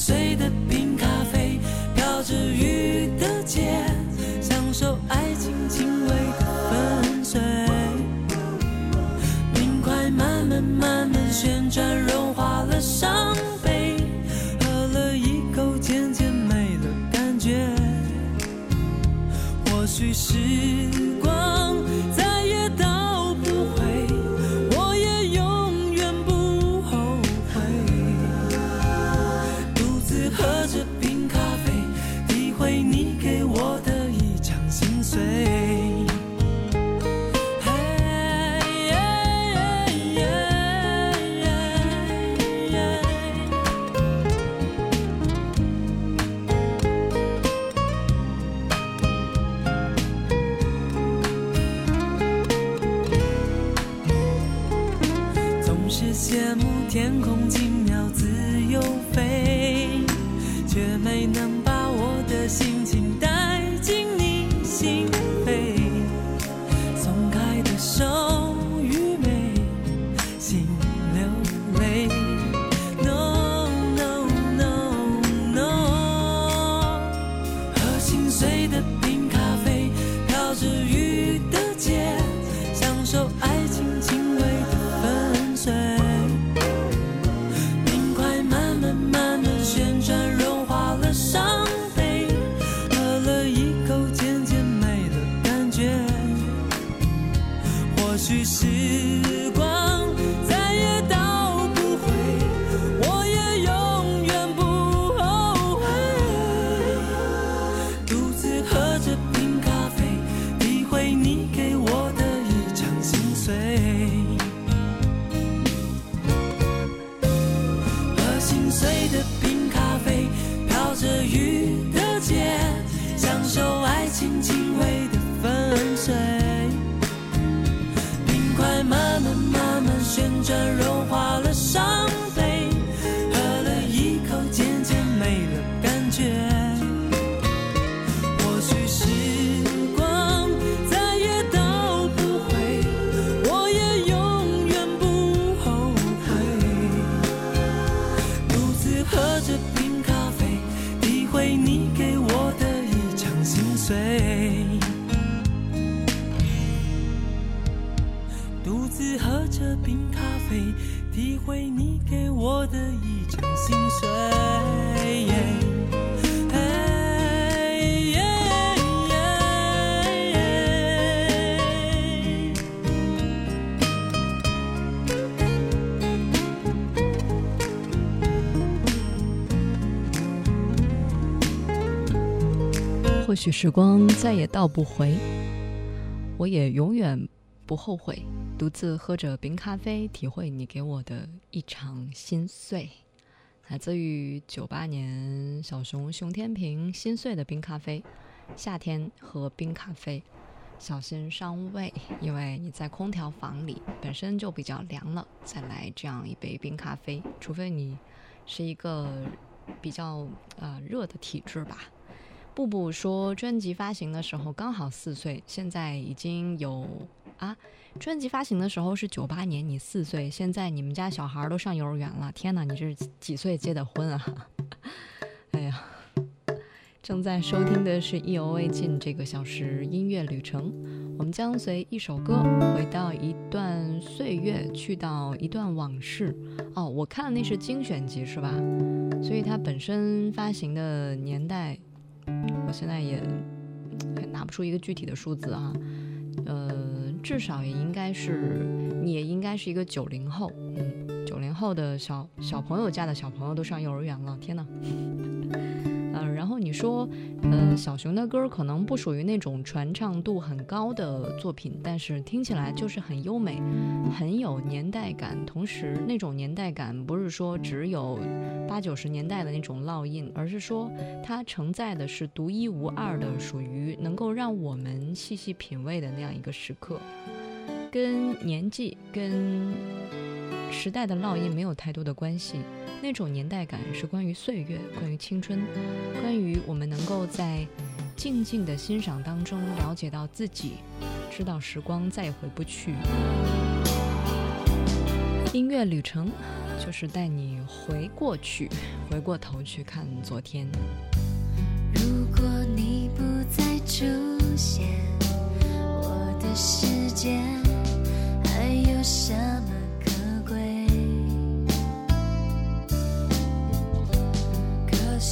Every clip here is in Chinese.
碎的冰咖啡，飘着雨的街，享受爱情轻微的粉碎。冰块慢慢慢慢旋转，融化了伤。soon. 或许时光再也倒不回，我也永远不后悔。独自喝着冰咖啡，体会你给我的一场心碎。来自于九八年小熊熊天平《心碎的冰咖啡》，夏天喝冰咖啡小心伤胃，因为你在空调房里本身就比较凉了，再来这样一杯冰咖啡，除非你是一个比较呃热的体质吧。布布说，专辑发行的时候刚好四岁，现在已经有啊。专辑发行的时候是九八年，你四岁，现在你们家小孩都上幼儿园了。天哪，你这是几岁结的婚啊？哎呀，正在收听的是意犹未尽这个小时音乐旅程，我们将随一首歌回到一段岁月，去到一段往事。哦，我看的那是精选集是吧？所以它本身发行的年代。我现在也也拿不出一个具体的数字啊，呃，至少也应该是，你也应该是一个九零后，嗯，九零后的小小朋友家的小朋友都上幼儿园了，天哪！然后你说，嗯，小熊的歌可能不属于那种传唱度很高的作品，但是听起来就是很优美，很有年代感。同时，那种年代感不是说只有八九十年代的那种烙印，而是说它承载的是独一无二的，属于能够让我们细细品味的那样一个时刻，跟年纪跟。时代的烙印没有太多的关系，那种年代感是关于岁月，关于青春，关于我们能够在静静的欣赏当中了解到自己，知道时光再也回不去。音乐旅程就是带你回过去，回过头去看昨天。如果你不再出现，我的世界还有什么？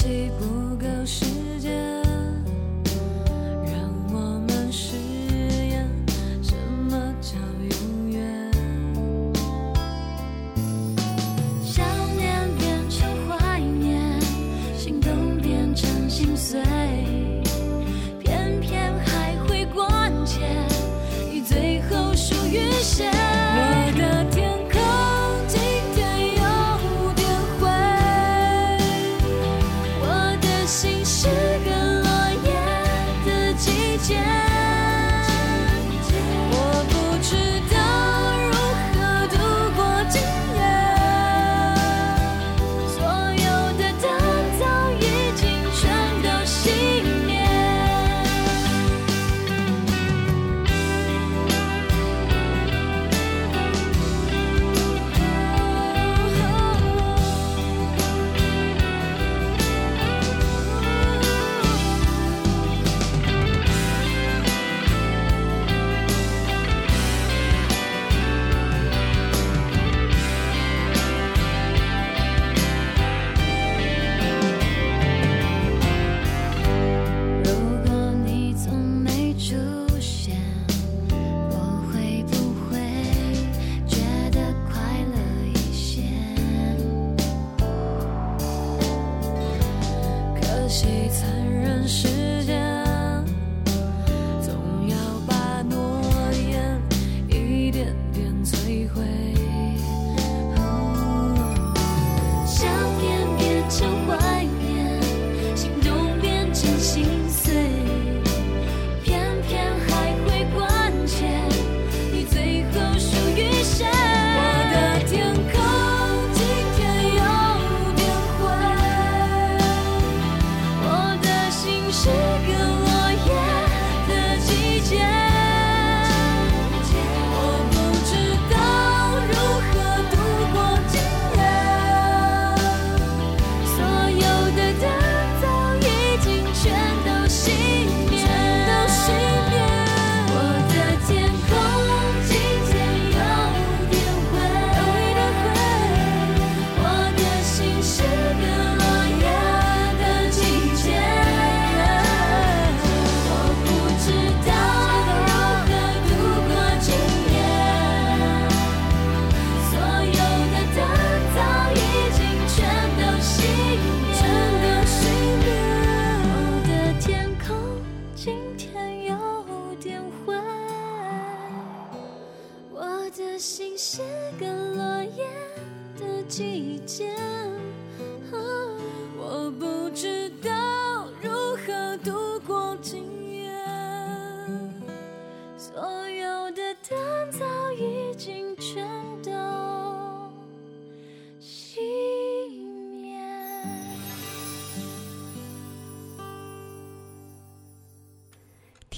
气不够。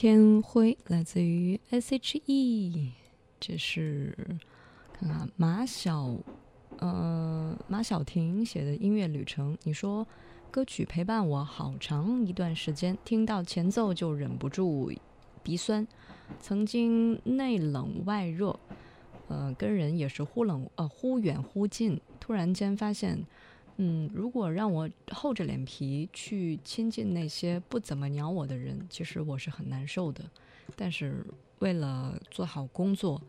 天灰来自于 S H E，这是看看马小，呃马小婷写的音乐旅程。你说歌曲陪伴我好长一段时间，听到前奏就忍不住鼻酸。曾经内冷外热，呃跟人也是忽冷呃忽远忽近，突然间发现。嗯，如果让我厚着脸皮去亲近那些不怎么鸟我的人，其实我是很难受的。但是为了做好工作，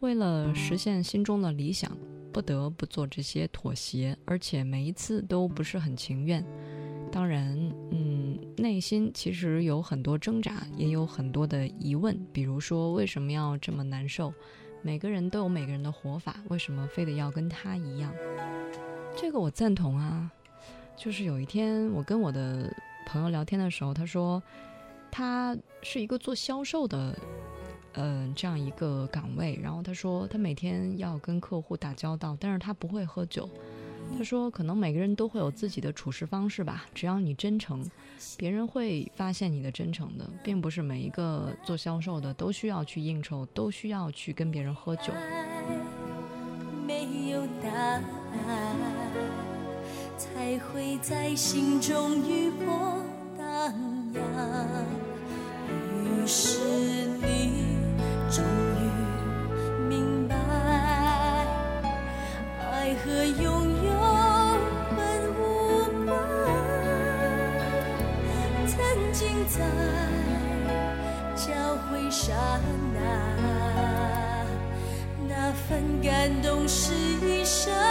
为了实现心中的理想，不得不做这些妥协，而且每一次都不是很情愿。当然，嗯，内心其实有很多挣扎，也有很多的疑问，比如说为什么要这么难受？每个人都有每个人的活法，为什么非得要跟他一样？这个我赞同啊，就是有一天我跟我的朋友聊天的时候，他说他是一个做销售的，嗯，这样一个岗位。然后他说他每天要跟客户打交道，但是他不会喝酒。他说可能每个人都会有自己的处事方式吧，只要你真诚，别人会发现你的真诚的，并不是每一个做销售的都需要去应酬，都需要去跟别人喝酒。会在心中余波荡漾。于是你终于明白，爱和拥有本无关。曾经在交汇刹那，那份感动是一生。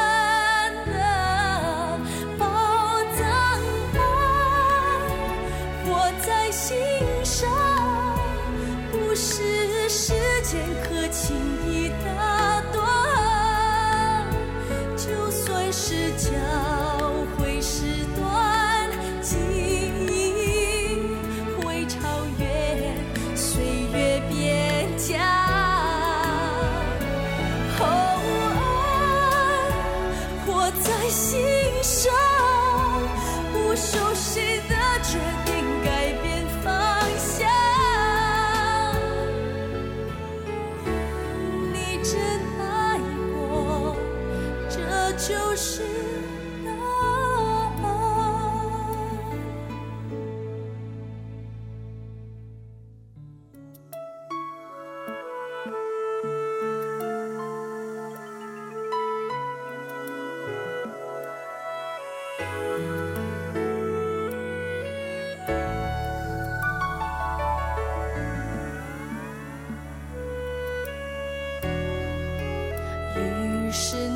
是。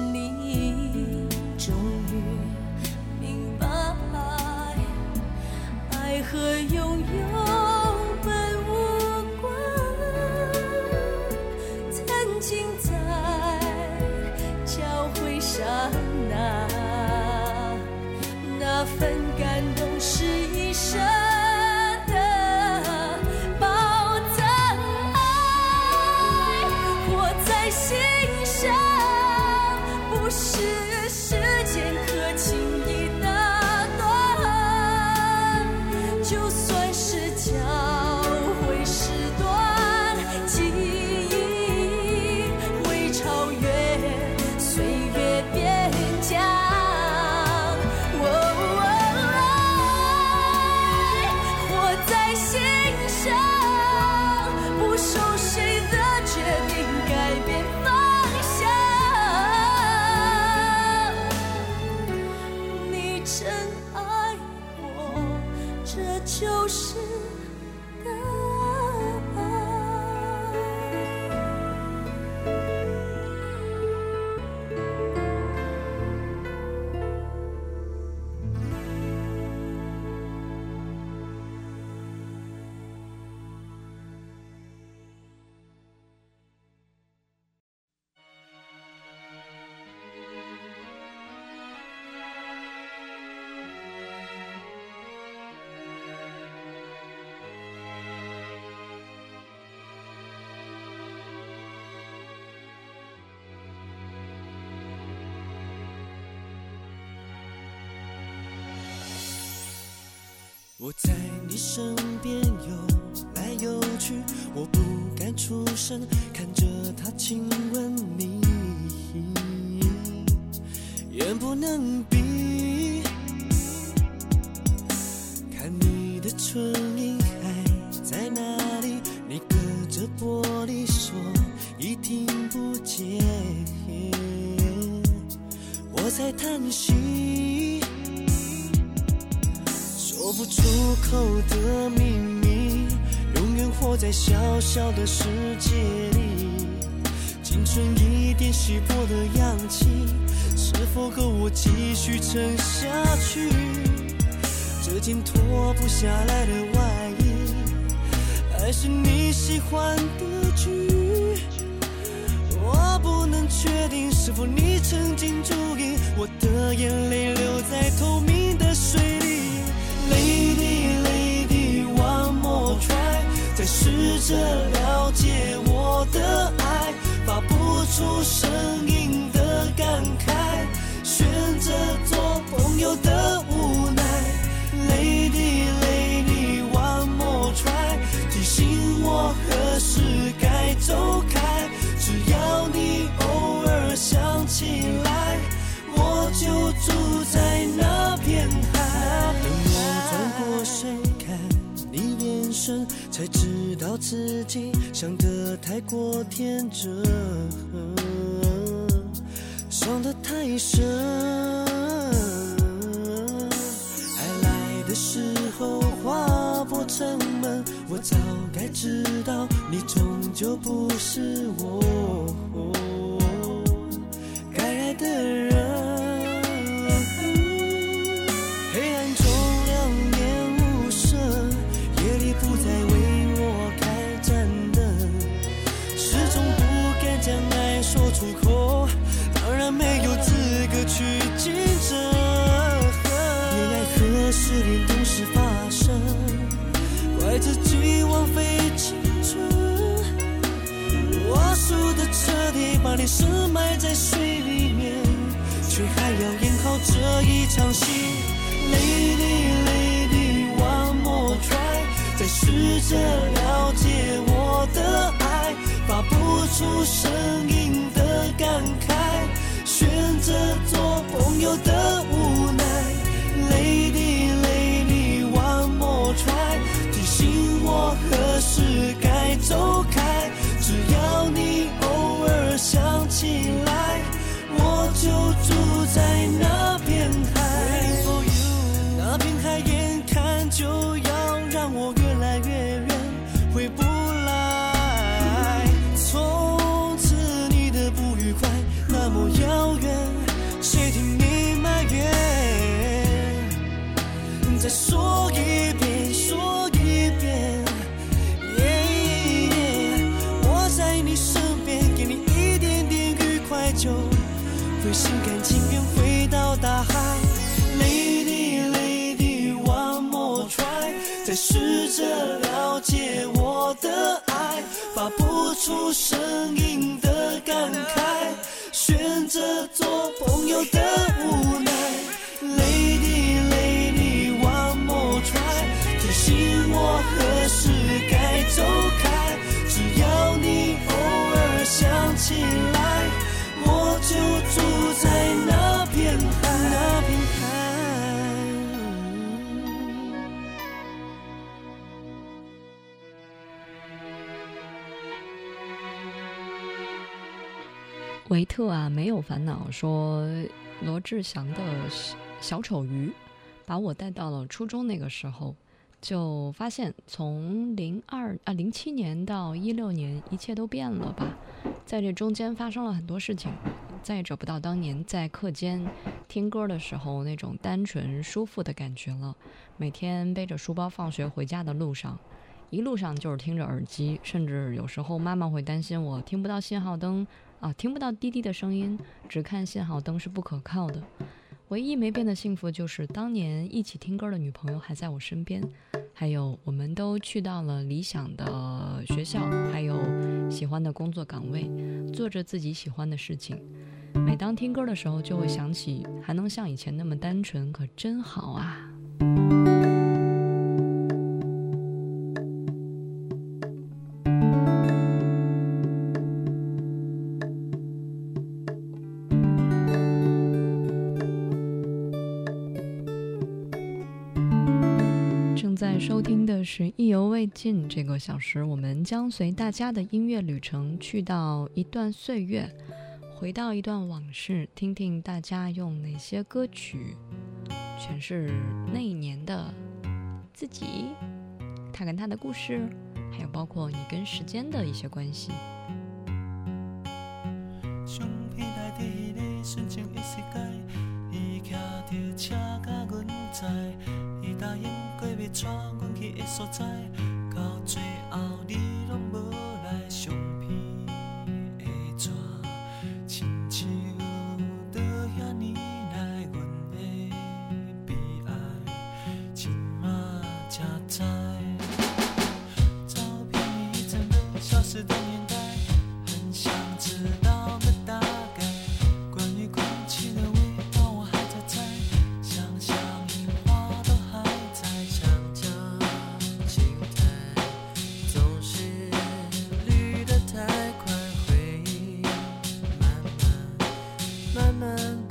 我在你身边游来游去，我不敢出声，看着他亲吻你，也不能。下来的外衣，还是你喜欢。自己想得太过天真，伤得太深。爱来的时候划破城门，我早该知道你终究不是我该爱的人。没有资格去竞争，恋爱何失恋同时发生，怪自己枉费青春。我输得彻底，把你深埋在水里面，却还要演好这一场戏。More Try，再试着了解我的爱，发不出声音的感慨。选择做朋友的无奈，lady lady one more try 提醒我何时该走开，只要你偶尔想起来，我就住在那片海。说一遍，说一遍，我在你身边，给你一点点愉快，就会心甘情愿回到大海。Lady, lady, one more try，再试着了解我的爱，发不出声音的感慨，选择做朋友的。走开只要你偶尔想起来我就住在那片海那片海维特啊没有烦恼说罗志祥的小丑鱼把我带到了初中那个时候就发现，从零二啊零七年到一六年，一切都变了吧，在这中间发生了很多事情，再也找不到当年在课间听歌的时候那种单纯舒服的感觉了。每天背着书包放学回家的路上，一路上就是听着耳机，甚至有时候妈妈会担心我听不到信号灯啊，听不到滴滴的声音，只看信号灯是不可靠的。唯一没变的幸福，就是当年一起听歌的女朋友还在我身边，还有我们都去到了理想的学校，还有喜欢的工作岗位，做着自己喜欢的事情。每当听歌的时候，就会想起还能像以前那么单纯，可真好啊。是意犹未尽，这个小时我们将随大家的音乐旅程去到一段岁月，回到一段往事，听听大家用哪些歌曲诠释那一年的自己，他跟他的故事，还有包括你跟时间的一些关系。叫车甲阮在，伊答应过要带阮去的所在，到最后你。慢慢。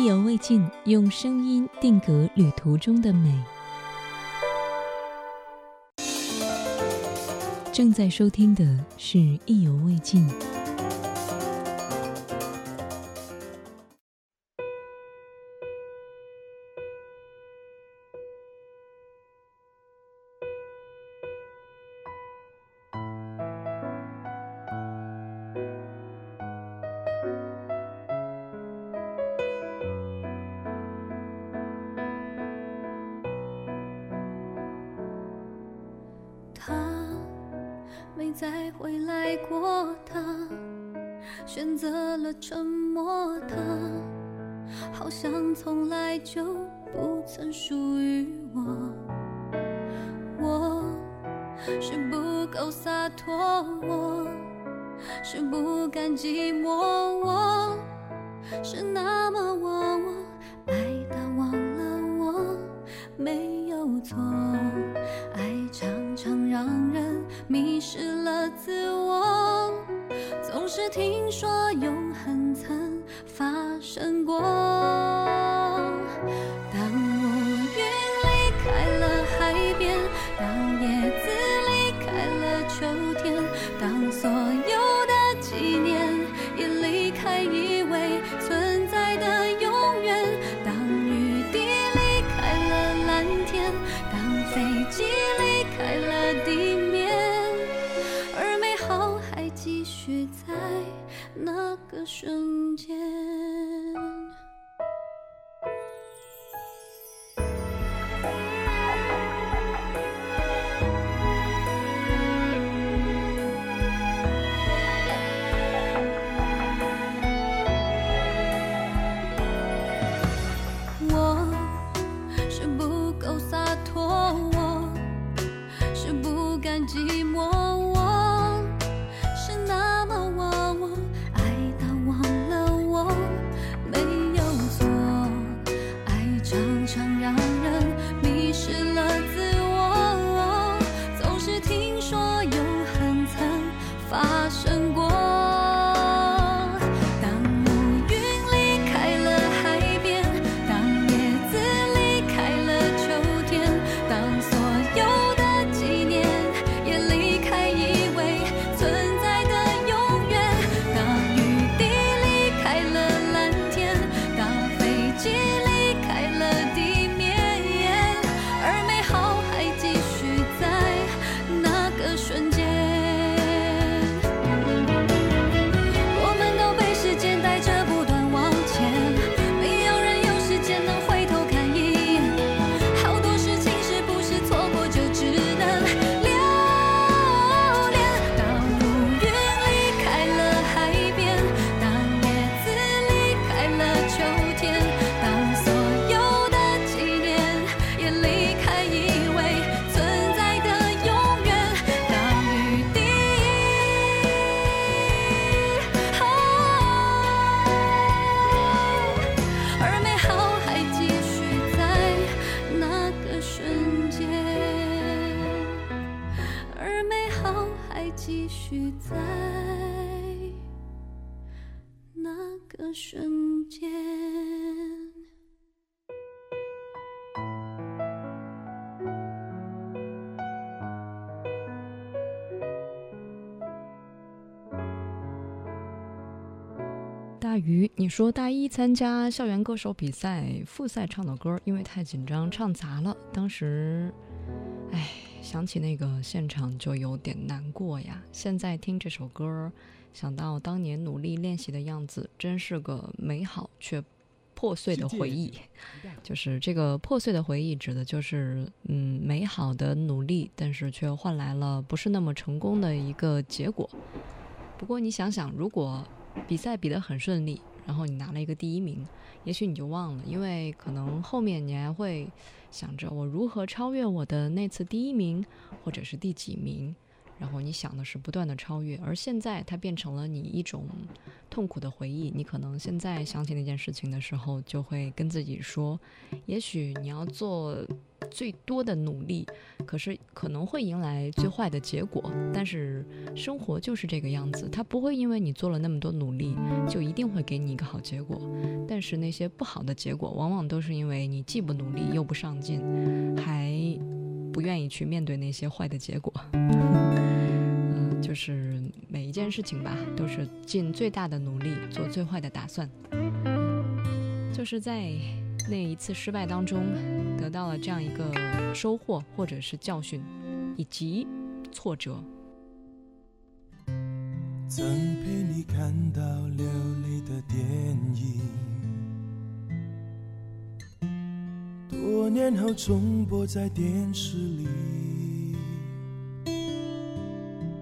意犹未尽，用声音定格旅途中的美。正在收听的是《意犹未尽》。鱼，你说大一参加校园歌手比赛复赛唱的歌，因为太紧张唱砸了。当时，哎，想起那个现场就有点难过呀。现在听这首歌，想到当年努力练习的样子，真是个美好却破碎的回忆。就是这个破碎的回忆，指的就是嗯美好的努力，但是却换来了不是那么成功的一个结果。不过你想想，如果。比赛比得很顺利，然后你拿了一个第一名，也许你就忘了，因为可能后面你还会想着我如何超越我的那次第一名，或者是第几名。然后你想的是不断的超越，而现在它变成了你一种痛苦的回忆。你可能现在想起那件事情的时候，就会跟自己说：，也许你要做最多的努力，可是可能会迎来最坏的结果。但是生活就是这个样子，它不会因为你做了那么多努力，就一定会给你一个好结果。但是那些不好的结果，往往都是因为你既不努力又不上进，还不愿意去面对那些坏的结果。就是每一件事情吧，都是尽最大的努力，做最坏的打算。就是在那一次失败当中，得到了这样一个收获，或者是教训，以及挫折。曾陪你看到流泪的电影，多年后重播在电视里。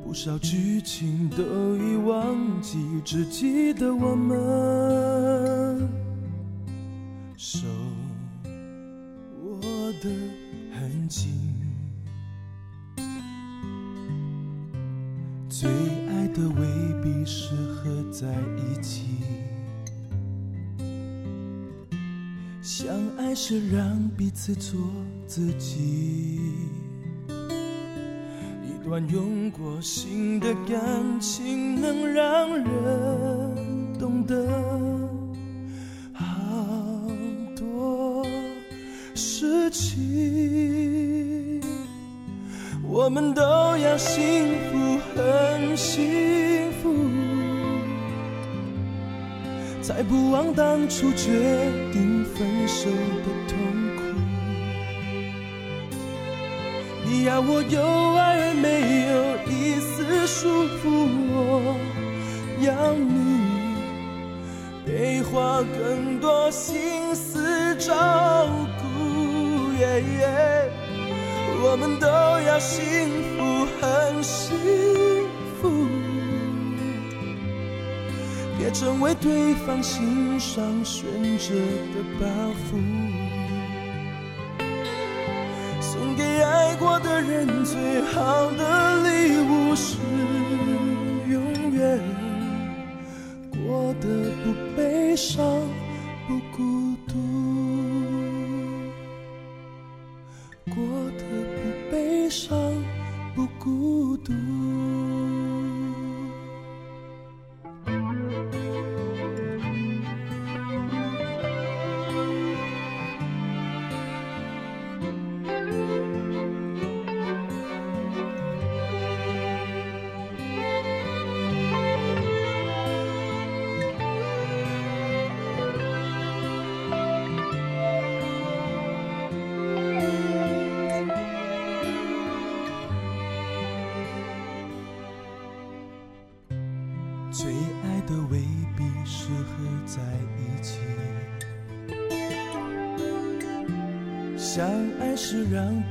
不少剧情都已忘记，只记得我们手握的很紧。最爱的未必适合在一起，相爱是让彼此做自己。乱用过心的感情，能让人懂得好多事情。我们都要幸福，很幸福，才不枉当初决定分手。你要我有爱没有一丝束缚，我要你被花更多心思照顾。我们都要幸福，很幸福，别成为对方心上悬着的包袱。过的人，最好的礼物是永远过得不悲伤、不孤独。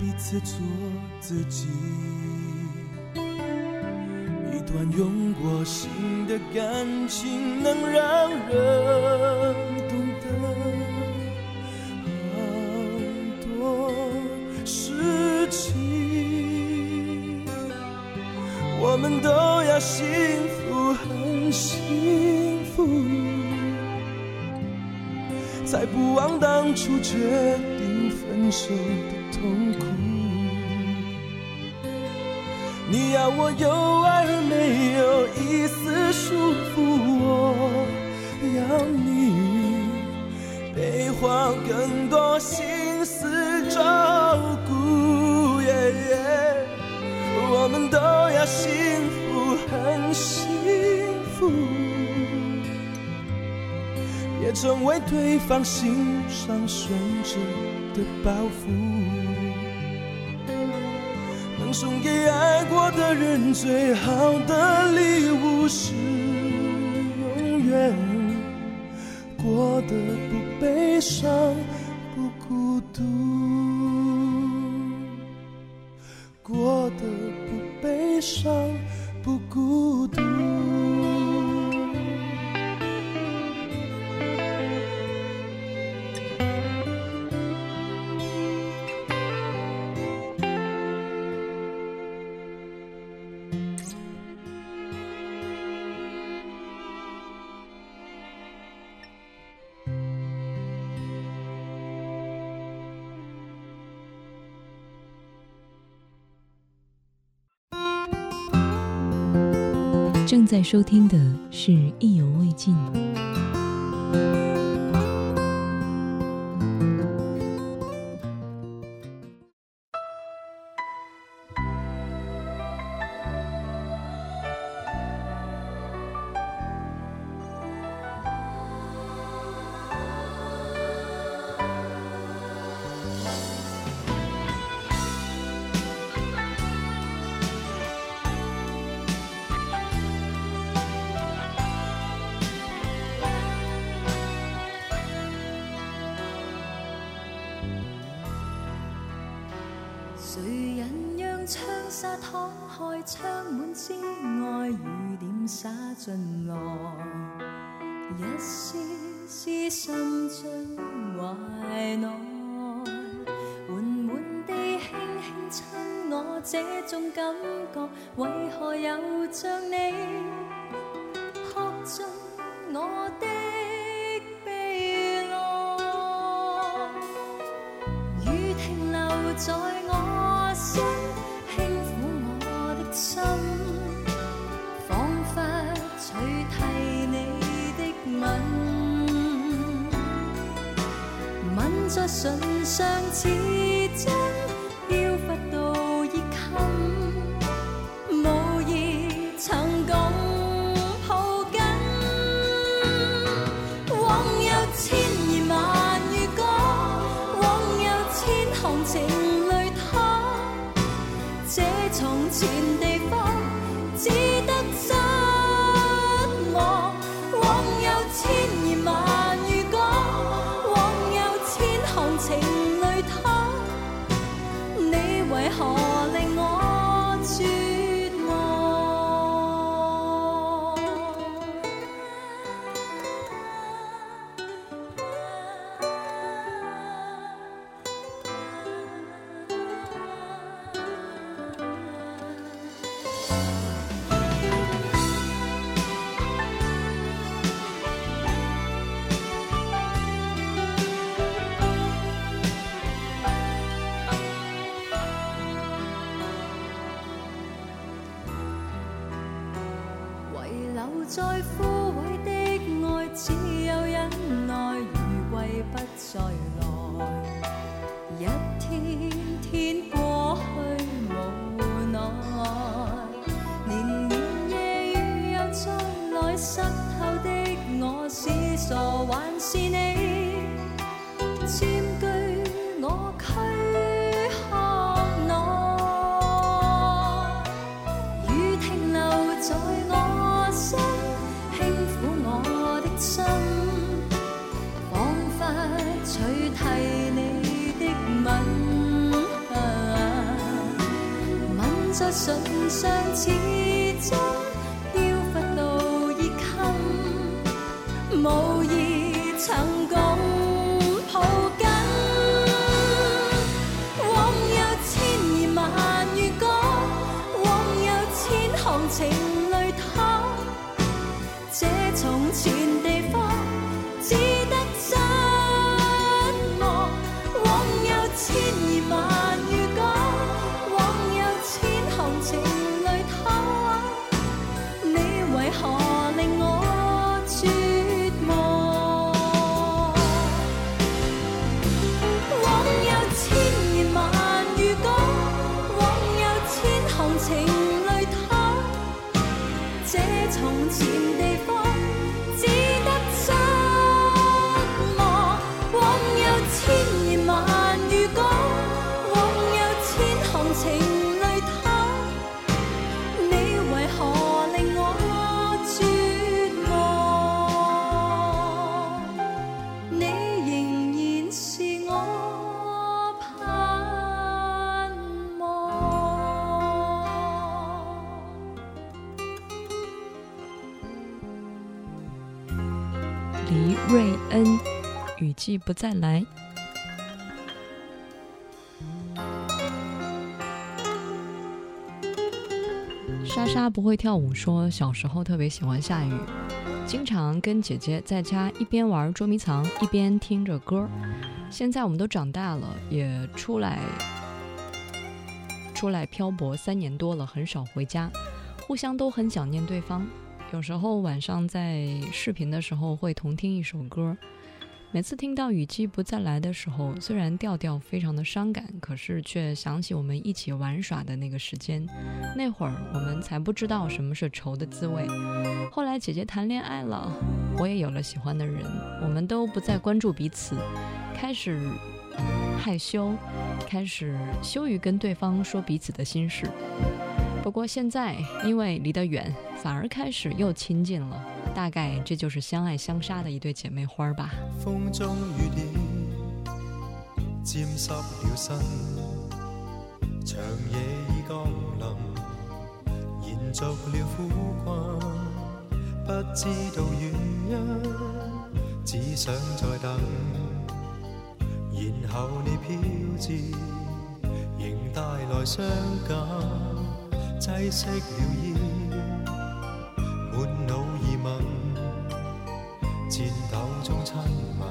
一次做自己，一段用过心的感情，能让人懂得好多事情。我们都要幸福，很幸福，才不忘当初决定分手。痛苦。你要我有爱而没有一丝束缚，我要你被花更多心思照顾。我们都要幸福，很幸福，别成为对方心上悬着的包袱。送给爱过的人最好的礼物是永远过得不悲伤。正在收听的是《意犹未尽》。似真飘忽到越襟。无疑曾共抱紧。枉有千言万语讲，枉有千行情泪淌，这从前地方，只得。已成功。聚不再来。莎莎不会跳舞，说小时候特别喜欢下雨，经常跟姐姐在家一边玩捉迷藏，一边听着歌。现在我们都长大了，也出来出来漂泊三年多了，很少回家，互相都很想念对方。有时候晚上在视频的时候，会同听一首歌。每次听到《雨季不再来》的时候，虽然调调非常的伤感，可是却想起我们一起玩耍的那个时间。那会儿我们才不知道什么是愁的滋味。后来姐姐谈恋爱了，我也有了喜欢的人，我们都不再关注彼此，开始害羞，开始羞于跟对方说彼此的心事。不过现在因为离得远，反而开始又亲近了。大概这就是相爱相杀的一对姐妹花吧。风中雨点沾湿了身，长夜已降临，延续了苦困，不知道原因，只想再等，然后你飘至，仍带来伤感，挤息了烟。颤抖中亲吻，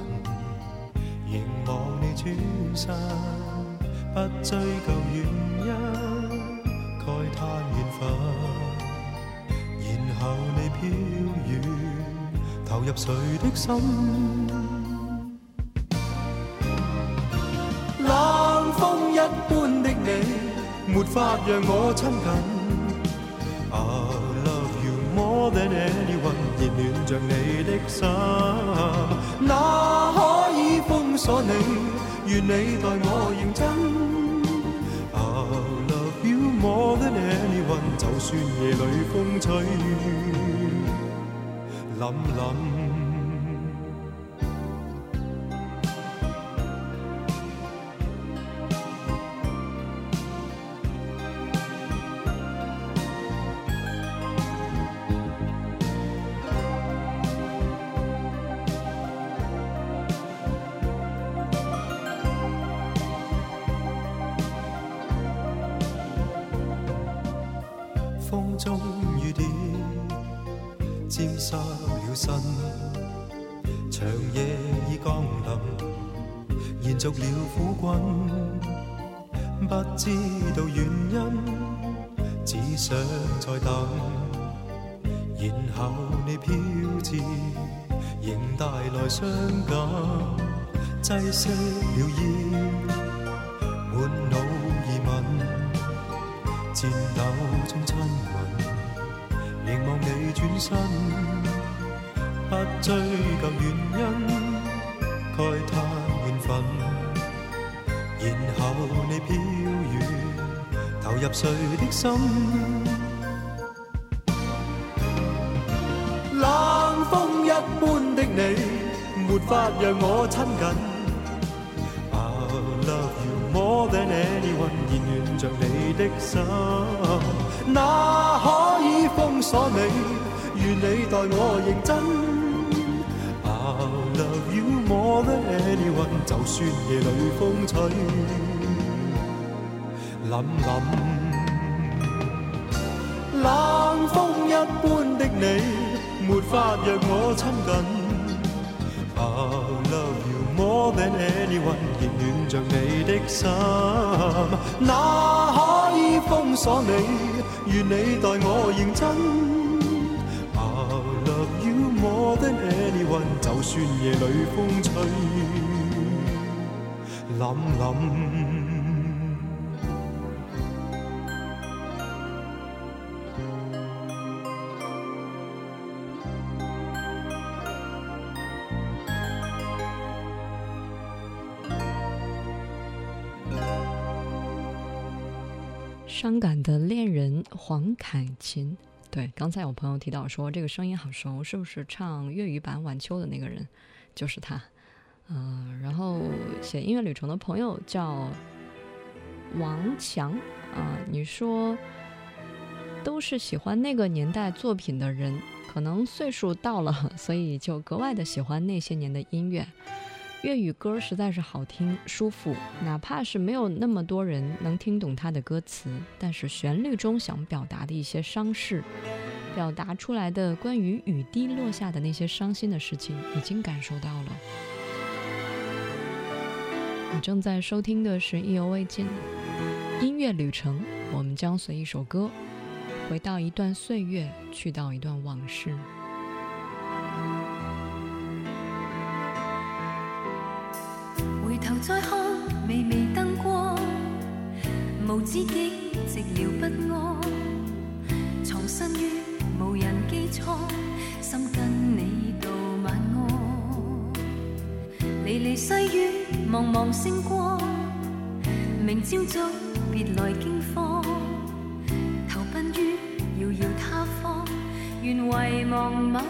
凝望你转身，不追究原因，慨叹缘分。然后你飘远，投入谁的心？冷风一般的你，没法让我亲近。啊。More than anyone，热暖着你的心，哪可以封锁你？愿你待我认真。I love you more than anyone，就算夜里风吹，凛凛。些了意，满脑疑问，颤抖中亲吻，凝望你转身，不追究原因，慨叹缘分。然后你飘远，投入谁的心？冷风一般的你，没法让我亲近。那可以封锁你？愿你待我认真。就算夜里风吹凛凛，冷风一般的你，没法让我亲近。热暖着你的心，那可。封锁你，愿你待我认真。I love you more than anyone。就算夜里风吹，凛凛。的恋人黄凯芹，对，刚才有朋友提到说这个声音好熟，是不是唱粤语版《晚秋》的那个人，就是他，嗯，然后写音乐旅程的朋友叫王强，啊，你说都是喜欢那个年代作品的人，可能岁数到了，所以就格外的喜欢那些年的音乐。粤语歌实在是好听舒服，哪怕是没有那么多人能听懂它的歌词，但是旋律中想表达的一些伤势，表达出来的关于雨滴落下的那些伤心的事情，已经感受到了。你正在收听的是《意犹未尽》音乐旅程，我们将随一首歌回到一段岁月，去到一段往事。无止境寂寥不安，藏身于无人机舱，心跟你道晚安。离离细雨，茫茫星光，明朝早别来惊慌，投奔于遥遥他方，愿遗忘某。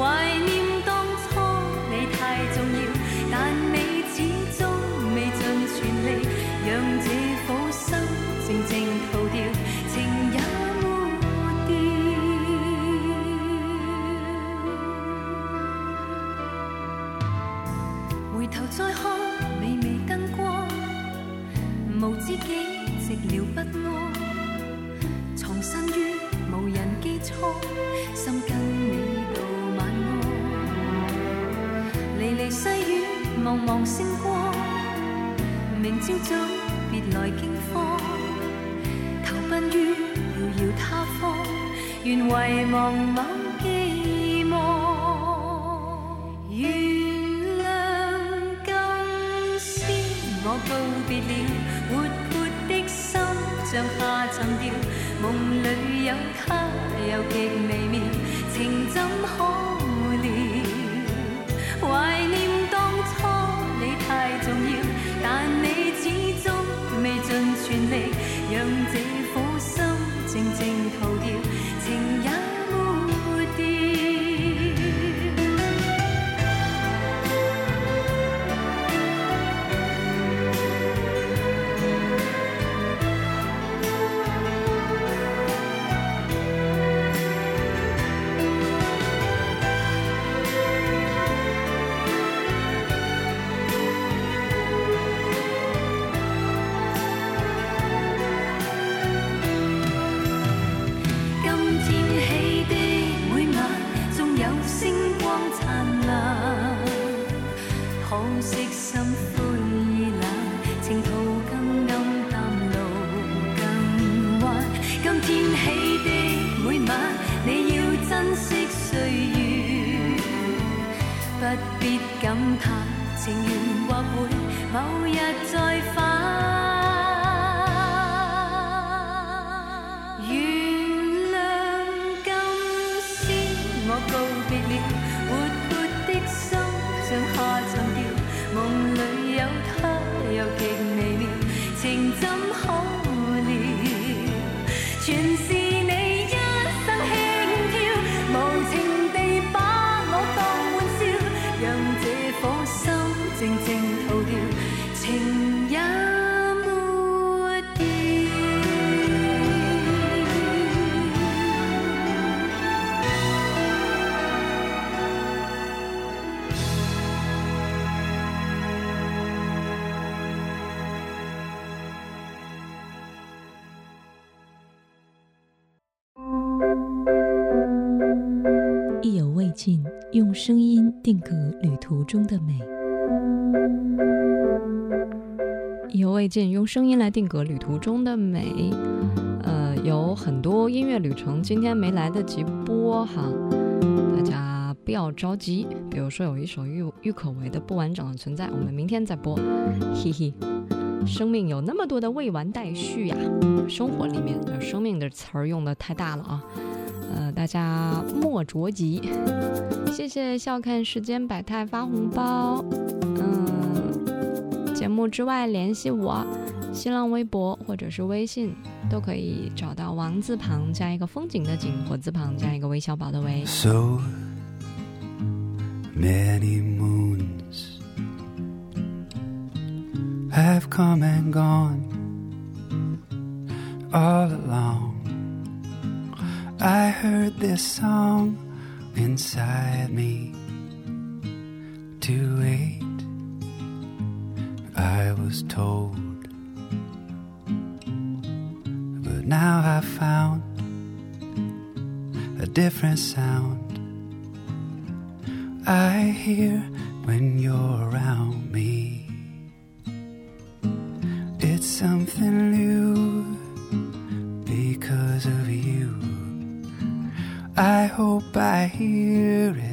why 星光，明朝早别来惊慌，投奔于遥遥他方，愿遗忘某寄望。原谅今宵我告别了活泼的心，像下沉掉。梦里有他，又极微妙，情怎可料？怀念。这。用声音来定格旅途中的美，呃，有很多音乐旅程今天没来得及播哈，大家不要着急。比如说有一首郁郁可唯的《不完整的存在》，我们明天再播，嘿嘿。生命有那么多的未完待续呀，生活里面生命”的词儿用的太大了啊，呃，大家莫着急。谢谢笑看时间百态发红包。目之外联系我，新浪微博或者是微信都可以找到王字旁加一个风景的景，火字旁加一个微笑宝的微。I was told. But now I've found a different sound I hear when you're around me. It's something new because of you. I hope I hear it.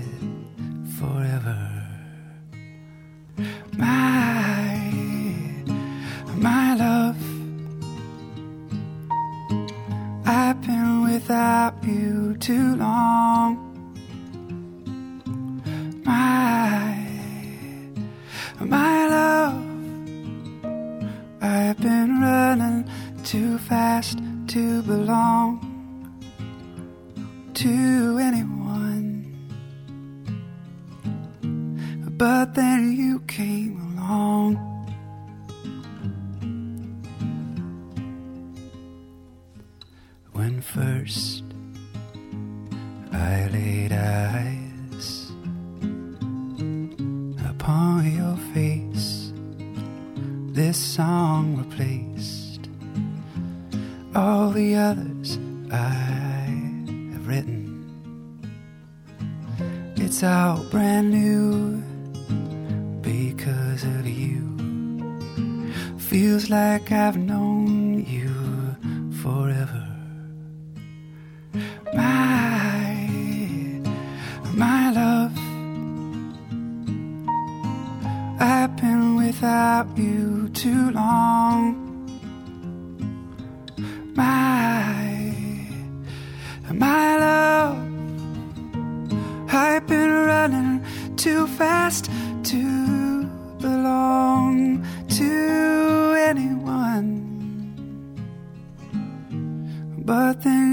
without you too long. My, my love, I've been running too fast to belong to anyone. But then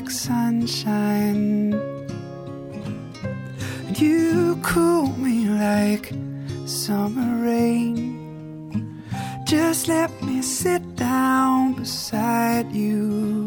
like sunshine. And you cool me like summer rain. Just let me sit down beside you.